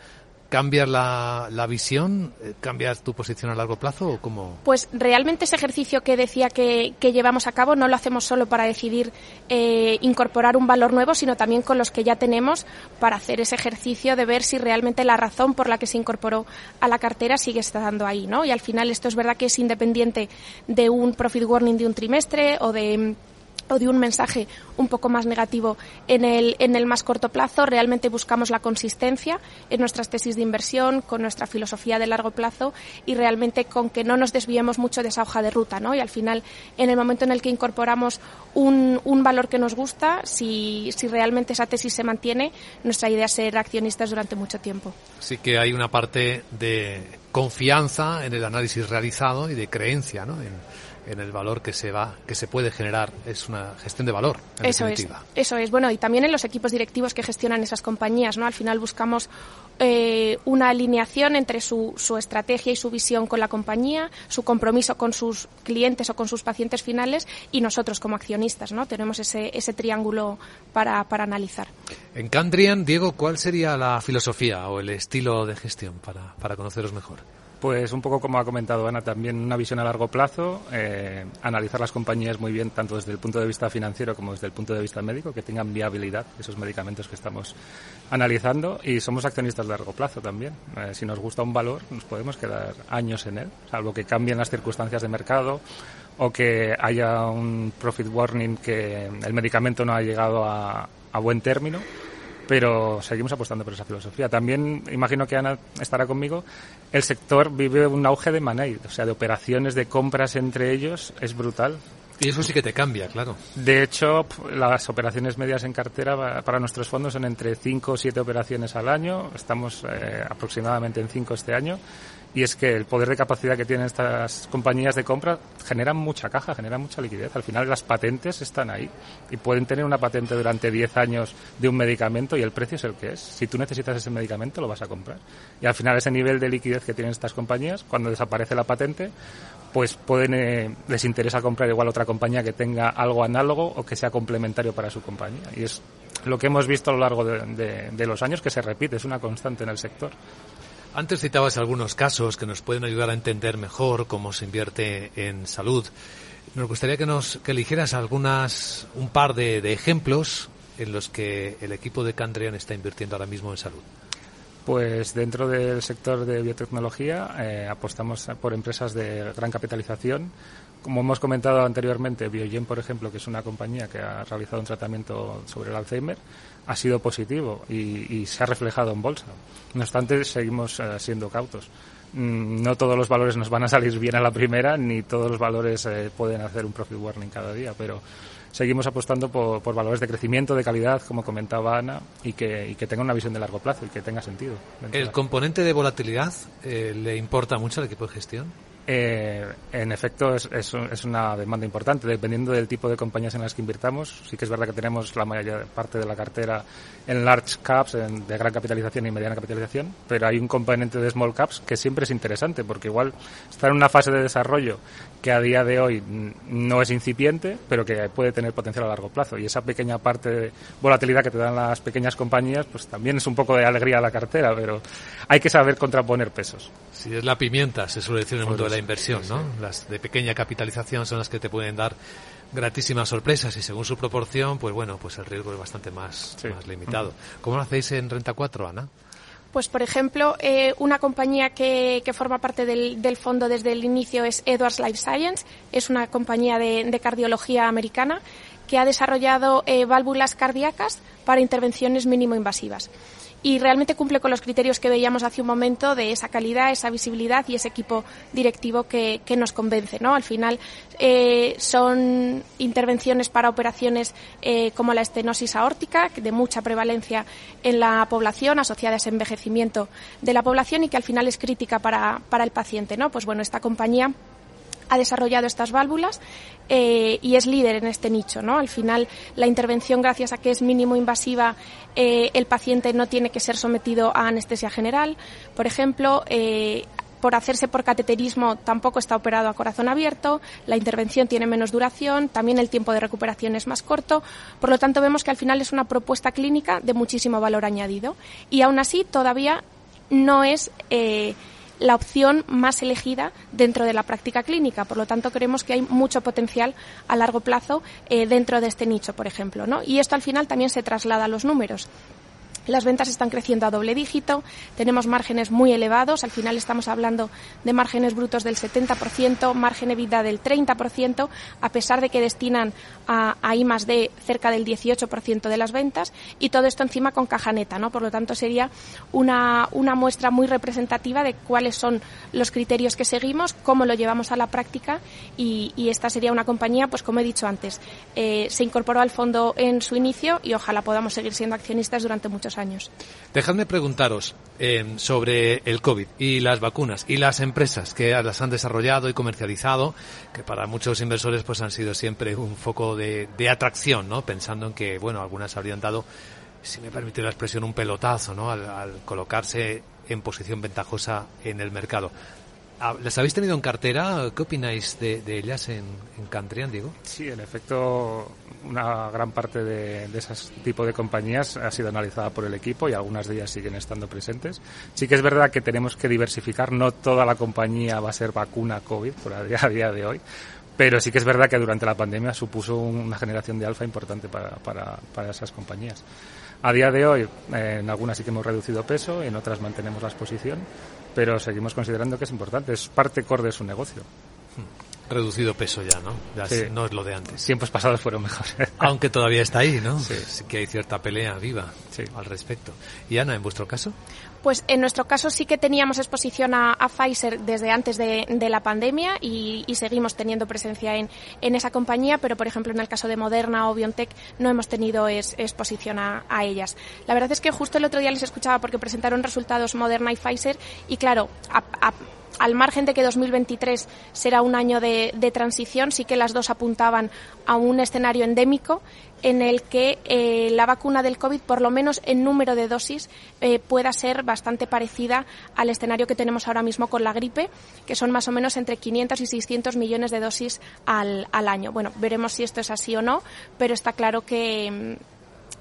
¿Cambias la, la, visión? Eh, ¿Cambias tu posición a largo plazo o cómo? Pues realmente ese ejercicio que decía que, que llevamos a cabo no lo hacemos solo para decidir eh, incorporar un valor nuevo, sino también con los que ya tenemos para hacer ese ejercicio de ver si realmente la razón por la que se incorporó a la cartera sigue estando ahí, ¿no? Y al final esto es verdad que es independiente de un profit warning de un trimestre o de o de un mensaje un poco más negativo en el, en el más corto plazo. Realmente buscamos la consistencia en nuestras tesis de inversión, con nuestra filosofía de largo plazo y realmente con que no nos desviemos mucho de esa hoja de ruta. ¿no? Y al final, en el momento en el que incorporamos un, un valor que nos gusta, si, si realmente esa tesis se mantiene, nuestra idea es ser accionistas durante mucho tiempo. Sí que hay una parte de confianza en el análisis realizado y de creencia ¿no? en, en el valor que se va, que se puede generar. Es una gestión de valor. En eso definitiva. es, eso es. Bueno, y también en los equipos directivos que gestionan esas compañías, ¿no? Al final buscamos eh, una alineación entre su, su estrategia y su visión con la compañía, su compromiso con sus clientes o con sus pacientes finales y nosotros como accionistas, ¿no? Tenemos ese, ese triángulo para, para analizar. En Candrian, Diego, ¿cuál sería la filosofía o el estilo de gestión para, para conoceros mejor? Pues un poco como ha comentado Ana, también una visión a largo plazo, eh, analizar las compañías muy bien, tanto desde el punto de vista financiero como desde el punto de vista médico, que tengan viabilidad esos medicamentos que estamos analizando y somos accionistas de largo plazo también. Eh, si nos gusta un valor, nos podemos quedar años en él, salvo que cambien las circunstancias de mercado o que haya un profit warning que el medicamento no ha llegado a, a buen término pero seguimos apostando por esa filosofía. También imagino que Ana estará conmigo. El sector vive un auge de money, o sea, de operaciones de compras entre ellos es brutal. Y eso sí que te cambia, claro. De hecho, las operaciones medias en cartera para nuestros fondos son entre 5 o 7 operaciones al año. Estamos eh, aproximadamente en 5 este año y es que el poder de capacidad que tienen estas compañías de compra generan mucha caja, generan mucha liquidez. Al final las patentes están ahí y pueden tener una patente durante 10 años de un medicamento y el precio es el que es. Si tú necesitas ese medicamento lo vas a comprar. Y al final ese nivel de liquidez que tienen estas compañías, cuando desaparece la patente, pues pueden, eh, les interesa comprar igual otra compañía que tenga algo análogo o que sea complementario para su compañía. Y es lo que hemos visto a lo largo de, los años que se repite, es una constante en el sector. Antes citabas algunos casos que nos pueden ayudar a entender mejor cómo se invierte en salud. Nos gustaría que nos que eligieras algunas un par de, ejemplos en los que el equipo de Candrian está invirtiendo ahora mismo en salud. Pues dentro del sector de biotecnología eh, apostamos por empresas de gran capitalización. Como hemos comentado anteriormente, Biogen, por ejemplo, que es una compañía que ha realizado un tratamiento sobre el Alzheimer, ha sido positivo y, se ha reflejado en bolsa. No obstante, seguimos eh, siendo cautos. Mm, no todos los valores nos van a salir bien a la primera, ni todos los valores eh, pueden hacer un profit warning cada día, pero seguimos apostando por, por, valores de crecimiento, de calidad, como comentaba Ana, y que, y que tenga una visión de largo plazo y que tenga sentido. ¿El componente de volatilidad eh, le importa mucho al equipo de gestión? Eh, en efecto, es, es, es, una demanda importante. Dependiendo del tipo de compañías en las que invirtamos, sí que es verdad que tenemos la mayor parte de la cartera en large caps, en, de gran capitalización y mediana capitalización, pero hay un componente de small caps que siempre es interesante, porque igual está en una fase de desarrollo que a día de hoy no es incipiente, pero que puede tener potencial a largo plazo. Y esa pequeña parte de volatilidad que te dan las pequeñas compañías, pues también es un poco de alegría a la cartera, pero hay que saber contraponer pesos. Si es la pimienta, se suele decir en el mundo de la inversión, ¿no? Sí. Las de pequeña capitalización son las que te pueden dar gratísimas sorpresas y según su proporción, pues bueno, pues el riesgo es bastante más, sí. más limitado. ¿Cómo lo hacéis en Renta 4, Ana? Pues, por ejemplo, eh, una compañía que, que forma parte del, del, fondo desde el inicio es Edwards Life Science. Es una compañía de, de cardiología americana que ha desarrollado eh, válvulas cardíacas para intervenciones mínimo invasivas y realmente cumple con los criterios que veíamos hace un momento de esa calidad, esa visibilidad y ese equipo directivo que, nos convence. ¿no? Al final eh, son intervenciones para operaciones eh, como la estenosis aórtica, de mucha prevalencia en la población, asociada a ese envejecimiento de la población y que al final es crítica para, para el paciente. ¿no? Pues bueno, esta compañía ha desarrollado estas válvulas eh, y es líder en este nicho. ¿no? Al final, la intervención, gracias a que es mínimo invasiva, eh, el paciente no tiene que ser sometido a anestesia general. Por ejemplo, eh, por hacerse por cateterismo tampoco está operado a corazón abierto, la intervención tiene menos duración, también el tiempo de recuperación es más corto, por lo tanto vemos que al final es una propuesta clínica de muchísimo valor añadido y aún así todavía no es la opción más elegida dentro de la práctica clínica. Por lo tanto, creemos que hay mucho potencial a largo plazo eh, dentro de este nicho, por ejemplo. ¿no? Y esto al final también se traslada a los números. Las ventas están creciendo a doble dígito, tenemos márgenes muy elevados, al final estamos hablando de márgenes brutos del 70%, margen EBITDA del 30%, a pesar de que destinan a, a I más D cerca del 18% de las ventas, y todo esto encima con caja neta, ¿no? Por lo tanto, sería una, muestra muy representativa de cuáles son los criterios que seguimos, cómo lo llevamos a la práctica, y, y esta sería una compañía, pues como he dicho antes, eh, se incorporó al fondo en su inicio y ojalá podamos seguir siendo accionistas durante muchos años. Dejadme preguntaros eh, sobre el COVID y las vacunas y las empresas que las han desarrollado y comercializado, que para muchos inversores pues han sido siempre un foco de, de atracción, ¿no? Pensando en que, bueno, algunas habrían dado, si me permite la expresión, un pelotazo, ¿no? Al, al colocarse en posición ventajosa en el mercado. Ah, ¿Las habéis tenido en cartera? ¿Qué opináis de, de ellas en, en Cantrian, Diego? Sí, en efecto, una gran parte de, de ese tipo de compañías ha sido analizada por el equipo y algunas de ellas siguen estando presentes. Sí que es verdad que tenemos que diversificar, no toda la compañía va a ser vacuna COVID por a día, a día de hoy, pero sí que es verdad que durante la pandemia supuso una generación de alfa importante para, para, para esas compañías. A día de hoy, eh, en algunas sí que hemos reducido peso, en otras mantenemos la exposición, pero seguimos considerando que es importante, es parte core de su negocio. Reducido peso ya, ¿no? Ya Sí. no es lo de antes. Tiempos pasados fueron mejores. Aunque todavía está ahí, ¿no? Sí. Sí que hay cierta pelea viva al respecto. ¿Y Ana, en vuestro caso? Pues en nuestro caso sí que teníamos exposición a, a Pfizer desde antes de, de la pandemia y, y seguimos teniendo presencia en, en, esa compañía, pero por ejemplo en el caso de Moderna o BioNTech no hemos tenido es, exposición a, a, ellas. La verdad es que justo el otro día les escuchaba porque presentaron resultados Moderna y Pfizer y claro, a, a, al margen de que 2023 será un año de, transición, sí que las dos apuntaban a un escenario endémico en el que eh, la vacuna del COVID, por lo menos en número de dosis, eh, pueda ser bastante parecida al escenario que tenemos ahora mismo con la gripe, que son más o menos entre 500 y 600 millones de dosis al, al año. Bueno, veremos si esto es así o no, pero está claro que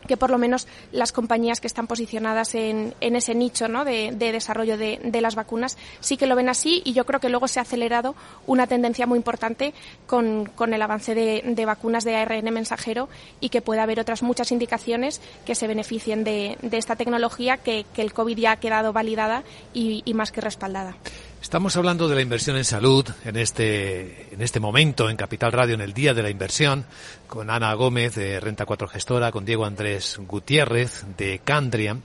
que por lo menos las compañías que están posicionadas en, ese nicho de, de desarrollo de, las vacunas sí que lo ven así y yo creo que luego se ha acelerado una tendencia muy importante con, el avance de, vacunas de ARN mensajero y que pueda haber otras muchas indicaciones que se beneficien de, esta tecnología que, el COVID ya ha quedado validada y más que respaldada. Estamos hablando de la inversión en salud en este, en este momento en Capital Radio, en el Día de la Inversión, con Ana Gómez de Renta 4 Gestora, con Diego Andrés Gutiérrez de Candria.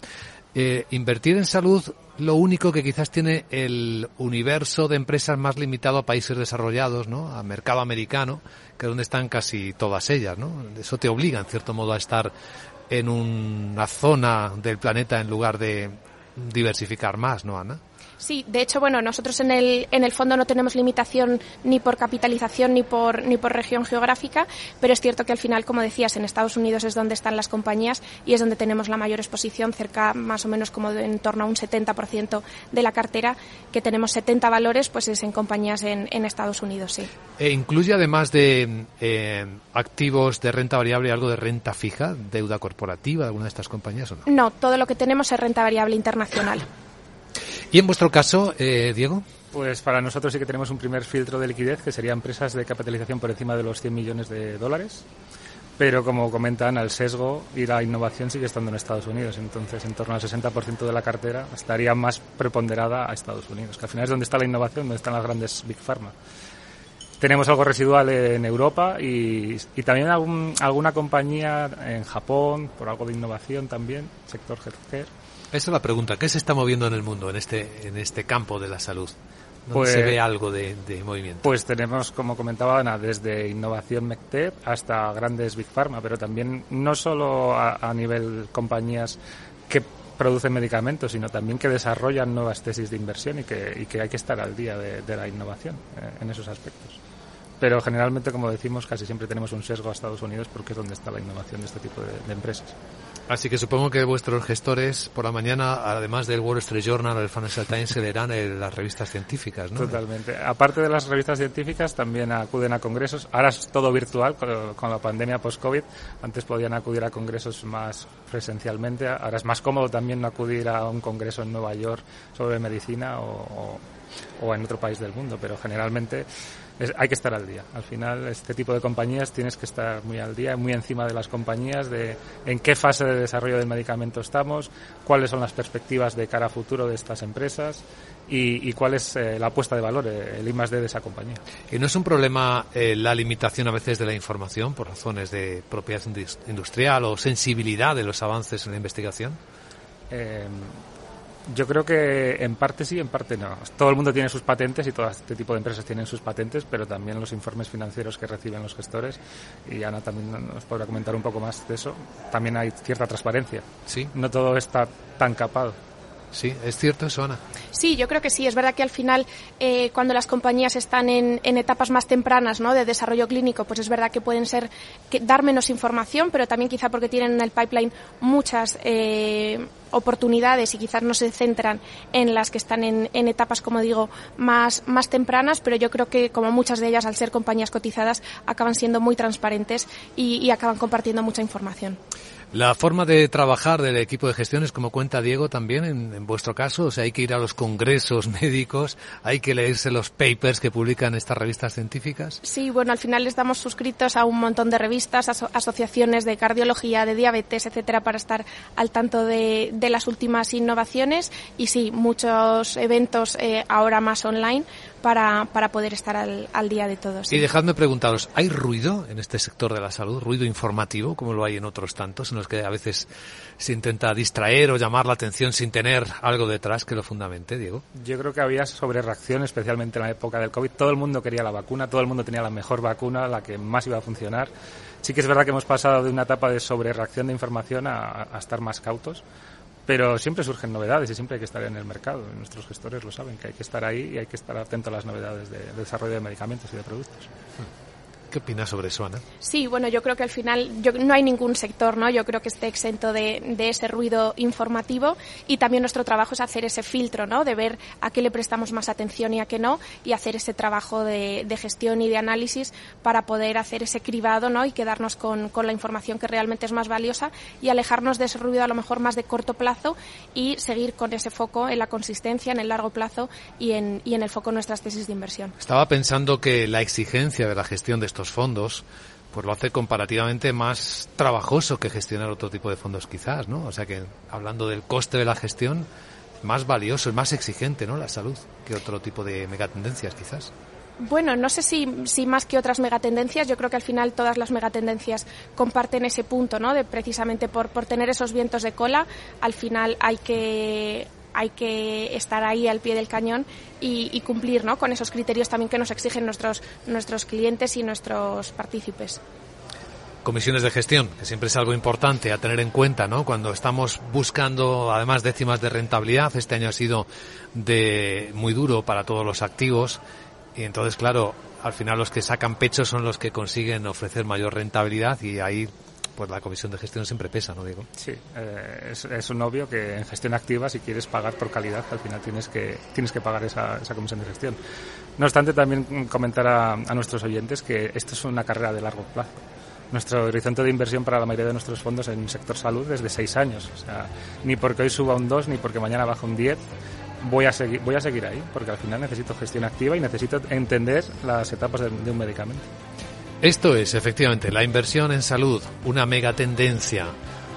Eh, invertir en salud, lo único que quizás tiene el universo de empresas más limitado a países desarrollados, ¿no? A mercado americano, que es donde están casi todas ellas, ¿no? Eso te obliga, en cierto modo, a estar en una zona del planeta en lugar de diversificar más, ¿no, Ana? Sí, de hecho, bueno, nosotros en el, en el fondo no tenemos limitación ni por capitalización ni por, ni por región geográfica, pero es cierto que al final, como decías, en Estados Unidos es donde están las compañías y es donde tenemos la mayor exposición, cerca más o menos como de, en torno a un 70% de la cartera, que tenemos 70 valores, pues es en compañías en, en Estados Unidos, sí. E incluye además de eh, activos de renta variable algo de renta fija, deuda corporativa de alguna de estas compañías o no? No, todo lo que tenemos es renta variable internacional. ¿Y en vuestro caso, eh, Diego? Pues para nosotros sí que tenemos un primer filtro de liquidez, que sería empresas de capitalización por encima de los 100 millones de dólares. Pero como comentan, al sesgo y la innovación sigue estando en Estados Unidos. Entonces, en torno al 60% de la cartera estaría más preponderada a Estados Unidos, que al final es donde está la innovación, donde están las grandes Big Pharma. Tenemos algo residual en Europa y, y también algún, alguna compañía en Japón, por algo de innovación también, sector healthcare. Esa es la pregunta. ¿Qué se está moviendo en el mundo, en este, en este campo de la salud? ¿Dónde pues, se ve algo de, de, movimiento? Pues tenemos, como comentaba Ana, desde innovación MedTech hasta grandes Big Pharma, pero también no solo a, a nivel compañías que producen medicamentos, sino también que desarrollan nuevas tesis de inversión y que, y que hay que estar al día de, de la innovación eh, en esos aspectos. Pero generalmente, como decimos, casi siempre tenemos un sesgo a Estados Unidos porque es donde está la innovación de este tipo de, de empresas. Así que supongo que vuestros gestores por la mañana, además del Wall Street Journal, el Financial Times, se leerán en las revistas científicas, ¿no? Totalmente. Aparte de las revistas científicas, también acuden a congresos. Ahora es todo virtual con, con la pandemia post-COVID. Antes podían acudir a congresos más presencialmente. Ahora es más cómodo también acudir a un congreso en Nueva York sobre medicina o, o, o en otro país del mundo. Pero generalmente hay que estar al día. Al final, este tipo de compañías tienes que estar muy al día, muy encima de las compañías, de en qué fase de desarrollo del medicamento estamos, cuáles son las perspectivas de cara a futuro de estas empresas y, cuál es eh, la apuesta de valor, eh, el I más D de esa compañía. ¿Y no es un problema eh, la limitación a veces de la información por razones de propiedad industrial o sensibilidad de los avances en la investigación? Yo creo que en parte sí, en parte no. Todo el mundo tiene sus patentes y todo este tipo de empresas tienen sus patentes, pero también los informes financieros que reciben los gestores, y Ana también nos podrá comentar un poco más de eso, también hay cierta transparencia. Sí. No todo está tan capado. Sí, es cierto eso, Ana. Sí, yo creo que sí. Es verdad que al final, eh, cuando las compañías están en, etapas más tempranas ¿no? de desarrollo clínico, pues es verdad que pueden ser que dar menos información, pero también quizá porque tienen en el pipeline muchas eh, oportunidades y quizás no se centran en las que están en, etapas, como digo, más, más tempranas, pero yo creo que como muchas de ellas, al ser compañías cotizadas, acaban siendo muy transparentes y, y acaban compartiendo mucha información. La forma de trabajar del equipo de gestión es como cuenta Diego también en, vuestro caso, o sea, hay que ir a los congresos médicos, hay que leerse los papers que publican estas revistas científicas. Sí, bueno, al final estamos suscritos a un montón de revistas, asociaciones de cardiología, de diabetes, etcétera, para estar al tanto de, las últimas innovaciones y sí, muchos eventos eh, ahora más online para, para poder estar al, al día de todos. Y dejadme preguntaros, ¿hay ruido en este sector de la salud, ruido informativo, como lo hay en otros tantos, en los que a veces se intenta distraer o llamar la atención sin tener algo detrás que lo fundamente, Diego? Yo creo que había sobrereacción, especialmente en la época del COVID. Todo el mundo quería la vacuna, todo el mundo tenía la mejor vacuna, la que más iba a funcionar. Sí que es verdad que hemos pasado de una etapa de sobrereacción de información a, a estar más cautos pero siempre surgen novedades y siempre hay que estar en el mercado. Nuestros gestores lo saben, que hay que estar ahí y hay que estar atento a las novedades de, desarrollo de medicamentos y de productos. ¿Qué opinas sobre eso, Ana? Sí, bueno, yo creo que al final no hay ningún sector, ¿no? Yo creo que esté exento de, ese ruido informativo y también nuestro trabajo es hacer ese filtro, ¿no? De ver a qué le prestamos más atención y a qué no y hacer ese trabajo de, gestión y de análisis para poder hacer ese cribado, ¿no? Y quedarnos con, la información que realmente es más valiosa y alejarnos de ese ruido a lo mejor más de corto plazo y seguir con ese foco en la consistencia, en el largo plazo y en, y en el foco en nuestras tesis de inversión. Estaba pensando que la exigencia de la gestión de estos fondos, pues lo hace comparativamente más trabajoso que gestionar otro tipo de fondos quizás, ¿no? O sea que hablando del coste de la gestión, más valioso, es más exigente, ¿no? La salud que otro tipo de megatendencias quizás. Bueno, no sé si, si, más que otras megatendencias, yo creo que al final todas las megatendencias comparten ese punto, ¿no? De precisamente por, por tener esos vientos de cola, al final hay que, hay que estar ahí al pie del cañón y, cumplir ¿no? con esos criterios también que nos exigen nuestros, nuestros clientes y nuestros partícipes comisiones de gestión, que siempre es algo importante a tener en cuenta, ¿no? Cuando estamos buscando, además, décimas de rentabilidad, este año ha sido de muy duro para todos los activos y entonces, claro, al final los que sacan pecho son los que consiguen ofrecer mayor rentabilidad y ahí pues la comisión de gestión siempre pesa, ¿no digo? Sí, eh, es, un obvio que en gestión activa, si quieres pagar por calidad, al final tienes que, tienes que pagar esa, esa comisión de gestión. No obstante, también comentar a, nuestros oyentes que esto es una carrera de largo plazo. Nuestro horizonte de inversión para la mayoría de nuestros fondos en el sector salud es de seis años. O sea, ni porque hoy suba un 2, ni porque mañana baja un 10, voy a seguir, voy a seguir ahí, porque al final necesito gestión activa y necesito entender las etapas de un medicamento. Esto es, efectivamente, la inversión en salud, una mega tendencia,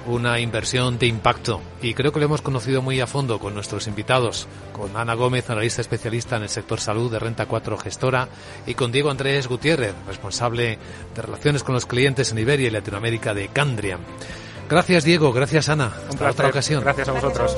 una inversión de impacto. Y creo que lo hemos conocido muy a fondo con nuestros invitados, con Ana Gómez, analista especialista en el sector salud de Renta 4 Gestora, y con Diego Andrés Gutiérrez, responsable de relaciones con los clientes en Iberia y Latinoamérica de Candriam. Gracias, Diego. Gracias, Ana. Hasta otra ocasión. Gracias a vosotros.